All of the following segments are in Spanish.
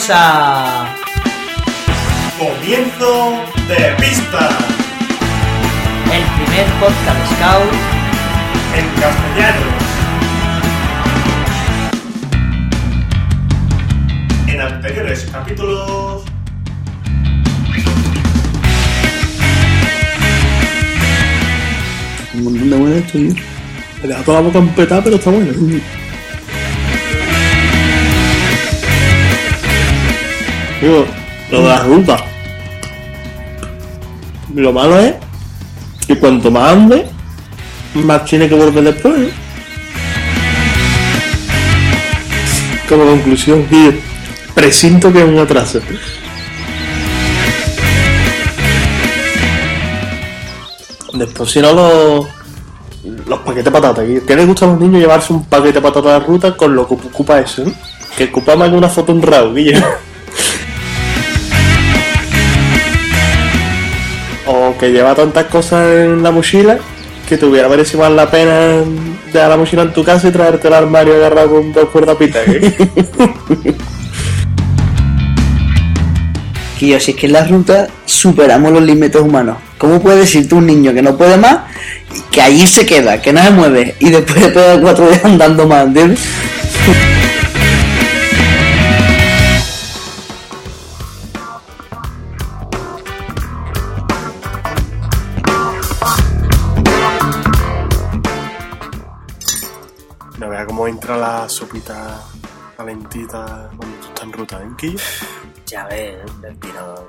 Bienvenidos a Comienzo de pista el primer podcast Scout en castellano. En anteriores capítulos. Un montón de buenas esto, tío. Me deja toda la boca empetada, pero está bueno. Digo, lo de la ruta. Lo malo es que cuanto más ande, más tiene que volver después. ¿eh? Como conclusión, tío, presinto que es un atraso. Después, si no, los, los paquetes de patatas. ¿Qué les gusta a los niños llevarse un paquete de patatas de ruta con lo que ocupa eso? ¿eh? Que ocupa más que una foto en RAW, Guillo. Que lleva tantas cosas en la mochila que te hubiera merecido más la pena dejar la mochila en tu casa y traerte el armario agarrado con dos cuerdapitas. ¿eh? Que yo, si es que en la ruta superamos los límites humanos. ¿Cómo puede decirte un niño que no puede más, que allí se queda, que no se mueve, y después de cuatro días andando más, ¿entiendes? Sopita calentita cuando tú estás en ruta, ¿eh, Quillo? Ya ves, del tirón.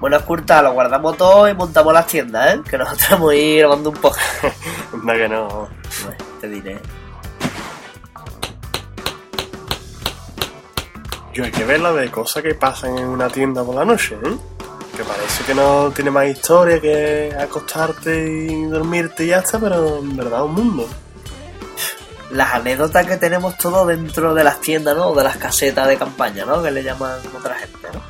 Bueno, Curta, lo guardamos todo y montamos las tiendas, ¿eh? Que nosotros vamos a ir grabando un poco. Anda que no. Bueno, te diré. Yo hay que ver la de cosas que pasan en una tienda por la noche, ¿eh? Que parece que no tiene más historia que acostarte y dormirte y ya está, pero en verdad es un mundo. Las anécdotas que tenemos todo dentro de las tiendas, ¿no? De las casetas de campaña, ¿no? Que le llaman otra gente, ¿no?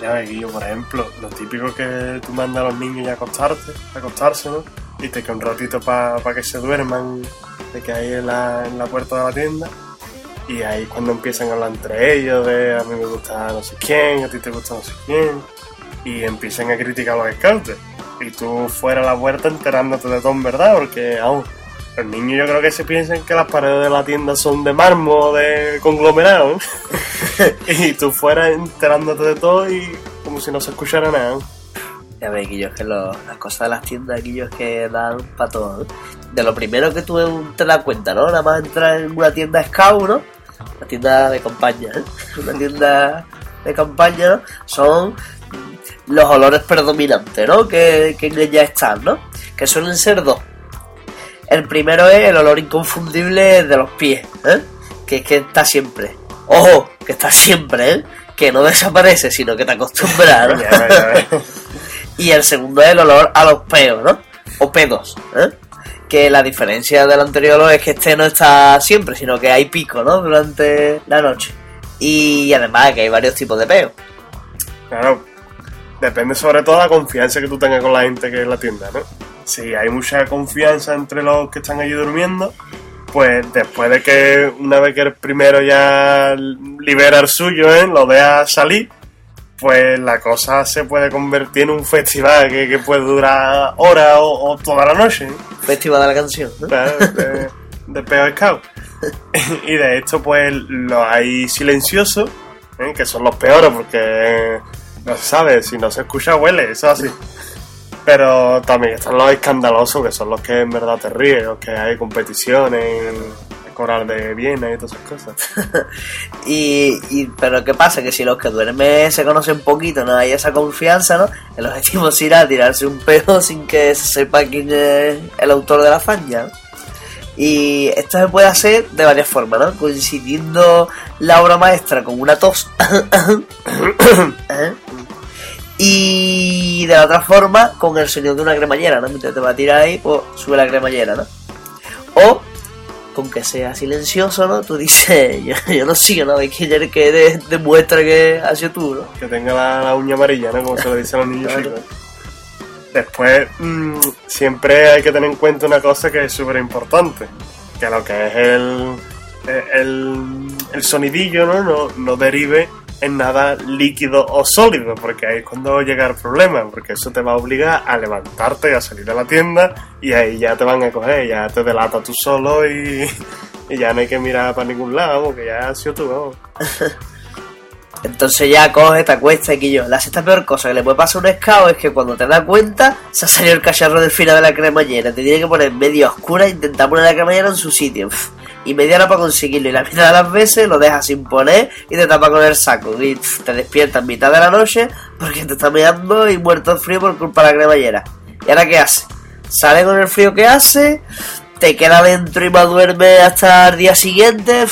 Ya Guillo, por ejemplo, lo típico que tú mandas a los niños a acostarte, a acostarse, ¿no? Y te queda un ratito para que se duerman, de que hay en la, en la puerta de la tienda. Y ahí cuando empiezan a hablar entre ellos de a mí me gusta no sé quién, a ti te gusta no sé quién. Y empiezan a criticar a los scouts. Y tú fuera a la puerta enterándote de todo en verdad, porque aún los niños yo creo que se piensan que las paredes de la tienda son de mármol o de conglomerado. y tú fuera enterándote de todo y como si no se escuchara nada. Ya ves, Guillo, es que lo- las cosas de las tiendas, Guillo, es que dan para todo. De lo primero que tú te das cuenta, ¿no? Nada más entrar en una tienda scout, ¿no? Una tienda de campaña, ¿eh? Una tienda de campaña, ¿no? Son los olores predominantes, ¿no? Que, que ella están, ¿no? Que suelen ser dos. El primero es el olor inconfundible de los pies, ¿eh? Que es que está siempre. Ojo, que está siempre, ¿eh? Que no desaparece, sino que te acostumbras, ¿no? Y el segundo es el olor a los peos, ¿no? O pedos, ¿eh? Que la diferencia del anterior es que este no está siempre, sino que hay pico, ¿no? Durante la noche. Y además que hay varios tipos de peos. Claro, depende sobre todo de la confianza que tú tengas con la gente que es la tienda, ¿no? Si hay mucha confianza entre los que están allí durmiendo, pues después de que una vez que el primero ya libera el suyo, ¿eh? lo deja salir, pues la cosa se puede convertir en un festival que, que puede durar horas o, o toda la noche. ¿eh? Festival de la canción, de, de Peo Scout. y de esto, pues, los hay silenciosos, ¿eh? que son los peores, porque no se sabe, si no se escucha, huele, eso es así. Pero también están los escandalosos, que son los que en verdad te ríes, los que hay competiciones, coral de Viena y todas esas cosas. Y, y- pero ¿qué pasa? Que si los que duermen se conocen poquito, no hay esa confianza, ¿no? El objetivo es ir a tirarse un pedo sin que se sepa quién es el autor de la falla. ¿no? Y esto se puede hacer de varias formas, ¿no? Coincidiendo la obra maestra con una tos. Y de la otra forma con el sonido de una cremallera, ¿no? Mientras te va a tirar ahí, pues sube la cremallera, ¿no? O con que sea silencioso, ¿no? Tú dices, yo, yo no sigo, ¿no? Hay que el que de- demuestra que ha sido tú, ¿no? Que tenga la, la uña amarilla, ¿no? Como se lo dicen los niños Claro. chicos. Después, mm, siempre hay que tener en cuenta una cosa que es súper importante. Que lo que es el, el, el sonidillo, ¿no? ¿no? No derive en nada líquido o sólido, porque ahí es cuando llega el problema, porque eso te va a obligar a levantarte y a salir de la tienda y ahí ya te van a coger, ya te delata tú solo y, y ya no hay que mirar para ningún lado, porque ya has sido tú. Entonces ya coge, te acuesta y yo. La sexta peor cosa que le puede pasar a un scout es que cuando te das cuenta, se ha salido el cacharro del final de la cremallera. Te tiene que poner medio oscura e intentar poner la cremallera en su sitio. Y media hora para conseguirlo. Y la mitad de las veces lo dejas sin poner y te tapa con el saco. Y te despiertas en mitad de la noche porque te está meando y muerto de frío por culpa de la cremallera. ¿Y ahora qué hace? Sale con el frío que hace, te queda dentro y más duerme hasta el día siguiente.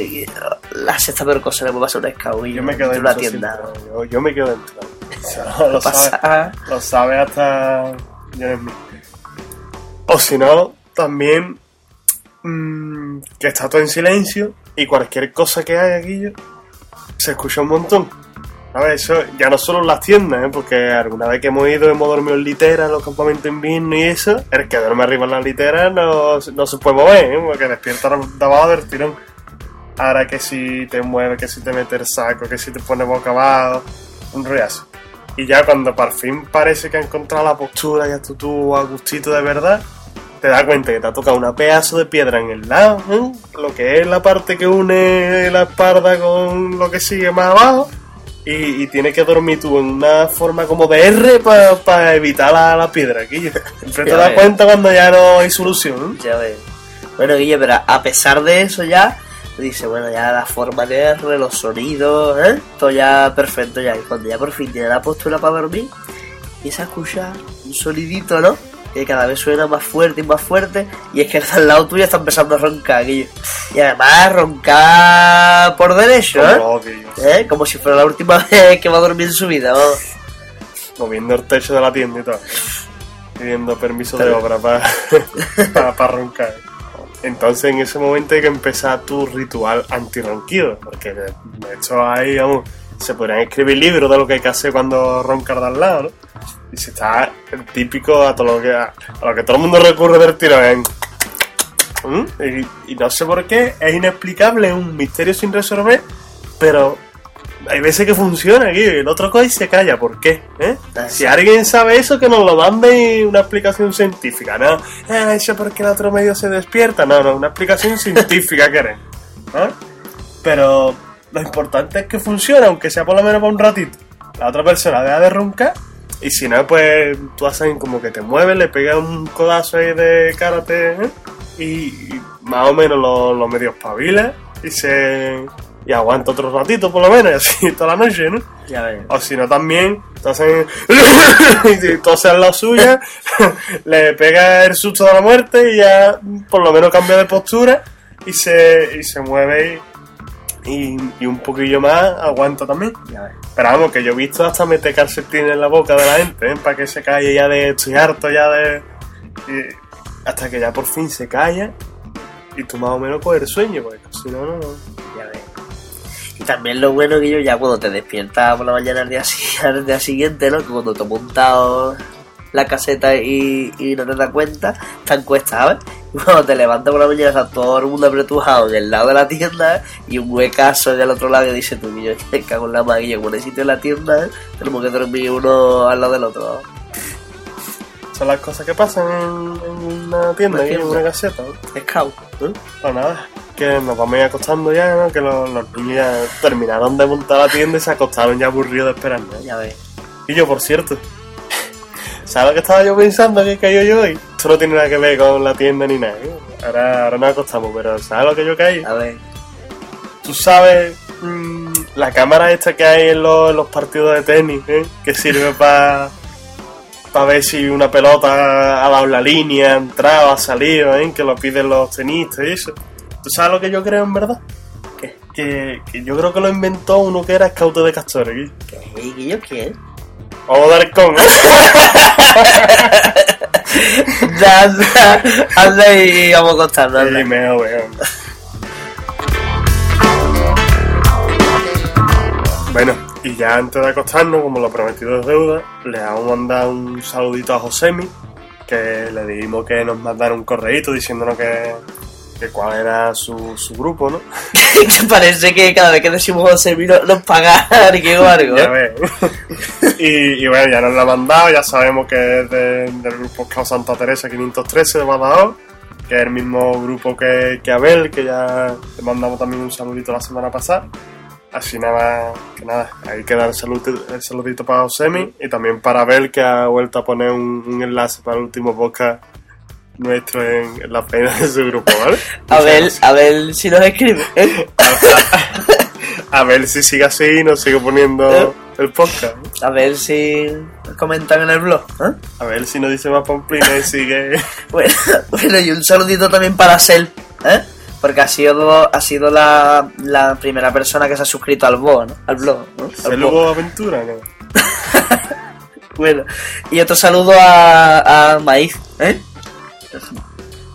y la sexta peor cosa le puede pasar un scout. Yo me quedo en una tienda. Yo, yo me quedo dentro. Lo, pasa? sabe, lo sabe hasta Dios mío. O si no, también mm, que está todo en silencio y cualquier cosa que haya aquí se escucha un montón. A ver, eso ya no solo en las tiendas, ¿eh? porque alguna vez que hemos ido hemos dormido en litera en los campamentos invierno y eso, el que duerme arriba en la litera no, no se puede mover, ¿eh? porque despierta de abajo del tirón. Ahora que si te mueve, que si te mete el saco, que si te pone boca abajo, un reazo. Y ya cuando por fin parece que ha encontrado la postura y hasta tú a gustito de verdad, te das cuenta que te ha tocado una pedazo de piedra en el lado, ¿eh? lo que es la parte que une la espalda con lo que sigue más abajo, y, y tienes que dormir tú en una forma como de R para evitar la, la piedra, aquí. Siempre te das cuenta cuando ya no hay solución. ¿eh? Ya ves. Bueno, Guille, pero a pesar de eso ya, dice, bueno, ya la forma de R, los sonidos, ¿eh? Todo ya perfecto ya. Y cuando ya por fin tiene la postura para dormir, empieza a escuchar un sonidito, ¿no? Que cada vez suena más fuerte y más fuerte. Y es que el al lado tuyo está empezando a roncar. Y además roncar por derecho, ¿eh? ¿Eh? Como si fuera la última vez que va a dormir en su vida, vamos. moviendo el techo de la tienda y todo. Pidiendo permiso de obra para roncar. Entonces en ese momento hay que empezar tu ritual antirronquido, porque de, de hecho ahí, vamos, se podrían escribir libros de lo que hay que hacer cuando roncar de al lado, ¿no? Y si está el típico a todo lo que, a, lo que todo el mundo recurre del tiro en... ¿Mm? Y, y no sé por qué, es inexplicable, es un misterio sin resolver, pero hay veces que funciona aquí, el otro coge y se calla, ¿por qué? ¿Eh? Si alguien sabe eso, que nos lo mande y una explicación científica, ¿no? Ah, eso porque el otro medio se despierta, no, no, una explicación científica queremos, ¿no? Pero lo importante es que funcione, aunque sea por lo menos para un ratito. La otra persona deja de roncar y si no, pues tú haces como que te mueves, le pegas un codazo ahí de karate ¿eh? y, y más o menos lo, lo medio espabila y se... Y aguanta otro ratito por lo menos, y así toda la noche, ¿no? Ya ves. O si no, también, entonces, y tose en la suya, le pega el susto de la muerte y ya por lo menos cambia de postura y se, y se mueve y, y, y un poquillo más aguanta también. Ya ves. Pero vamos, que yo he visto hasta meter calcetín en la boca de la gente, ¿eh? para que se calle ya de estoy harto ya de... y hasta que ya por fin se calla y tú más o menos coges el sueño, porque si no, no... Ya ves. Y también lo bueno que yo ya cuando te despiertas por la mañana al día, al día siguiente, ¿no? Que cuando te montado la caseta y, y no te das cuenta, te encuestas, ¿sabes? Y cuando te levantas por la mañana está todo el mundo apretujado en el lado de la tienda y un huecazo en el otro lado y dice tú, yo te cago en la maguilla, como necesito en la tienda, tenemos que dormir uno al lado del otro. Son las cosas que pasan en, en una tienda, Una aquí, en una caseta, ¿no? Scout. ¿Eh? Pues nada, que nos vamos a ir acostando ya, ¿no? Que los, los niños ya terminaron de montar la tienda y se acostaron ya aburridos de esperar, ¿no? Ya ves. Y yo, por cierto, ¿sabes lo que estaba yo pensando que cayó yo hoy? Esto no tiene nada que ver con la tienda ni nada. ¿eh? Ahora, ahora nos acostamos, pero ¿sabes lo que yo caí? A ver. Tú sabes mm, la cámara esta que hay en los, en los partidos de tenis, ¿eh? que sirve para ver si una pelota ha dado la línea, ha entrado, ha salido, ¿eh? que lo piden los tenistas y eso. ¿Tú sabes lo que yo creo en verdad? ¿Qué? Que, que yo creo que lo inventó uno que era scout de castores. Guillo. ¿Qué? ¿Guillo qué? Vamos a dar con. Ya, anda, y vamos a acostarnos. anda. Y meo, meo. Bueno, y ya antes de acostarnos, como lo prometido es deuda, le vamos a mandar un saludito a Josemi, que le dijimos que nos mandara un correíto diciéndonos que, que cuál era su, su grupo, ¿no? que parece que cada vez que decimos José Miro nos paga o algo. Ya ¿eh? y, y bueno, ya nos lo ha mandado, ya sabemos que es de- del grupo Cao Santa Teresa 513 de Badajoz, que es el mismo grupo que, que Abel, que ya le mandamos también un saludito la semana pasada. Así nada, que nada, hay que dar el saludito, el saludito para Osemi y también para Abel, que ha vuelto a poner un, un enlace para el último podcast nuestro en, la página de su grupo, ¿vale? A ver, a ver si nos escribe. ¿eh? A ver si sigue así y nos sigue poniendo el podcast. A ver si nos comentan en el blog. ¿eh? A ver si nos dice más Pamplina y sigue. Bueno, bueno, y un saludito también para Sel, ¿eh? Porque ha sido, ha sido la, la primera persona que se ha suscrito al blog, ¿no? Al blog, ¿no? Al ¿Se blog. aventura? ¿no? Bueno, y otro saludo a, a Maíz, ¿eh?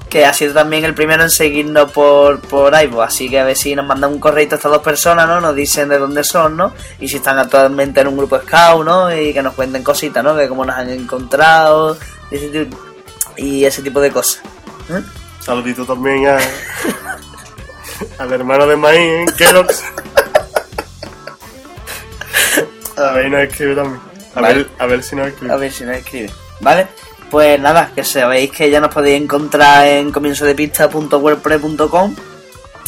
Que ha sido también el primero en seguirnos por, por iVoox, así que a ver si nos mandan un correo a estas dos personas, ¿no? Nos dicen de dónde son, ¿no? Y si están actualmente en un grupo scout, ¿no? Y que nos cuenten cositas, ¿no? De cómo nos han encontrado y ese, ti- y ese tipo de cosas. ¿eh? Saludito también a. al hermano de Maíz, ¿eh? Kerox. A ver, nos escribe también. A, Vale. ver, a ver si nos escribe. A ver si nos escribe. ¿Vale? Pues nada, que sabéis que ya nos podéis encontrar en comienzo de pista.wordpress.com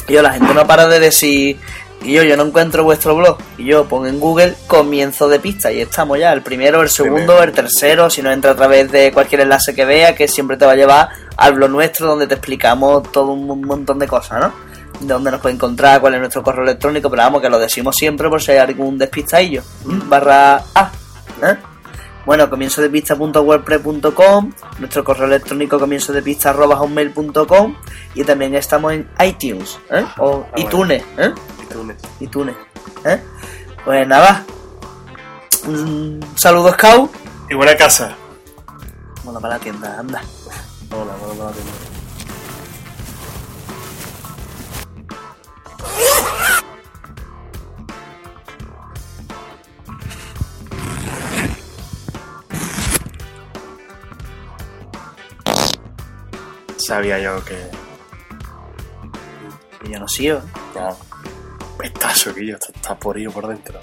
y yo, la gente no para de decir y yo, yo no encuentro vuestro blog y yo pongo en Google comienzo de pista y estamos ya, el primero, el segundo, Primero. el tercero, si no entra a través de cualquier enlace que vea que siempre te va a llevar al blog nuestro donde te explicamos todo un montón de cosas, ¿no? De dónde nos puede encontrar, cuál es nuestro correo electrónico, pero vamos, que lo decimos siempre por si hay algún despistadillo. ¿m? Barra A. ¿eh? Bueno, comienzo de pista.wordpress.com, nuestro correo electrónico comienzo de pista arroba hotmail.com y también estamos en iTunes, ¿eh? O Ah, iTunes, ¿eh? Tú, Nes. iTunes, ¿eh? Pues nada, un saludo Scout. Y buena casa. Bueno, para la tienda, anda. Hola, hola, hola, hola. Sabía yo que. Y yo no sigo. No. Que yo está, está por por dentro.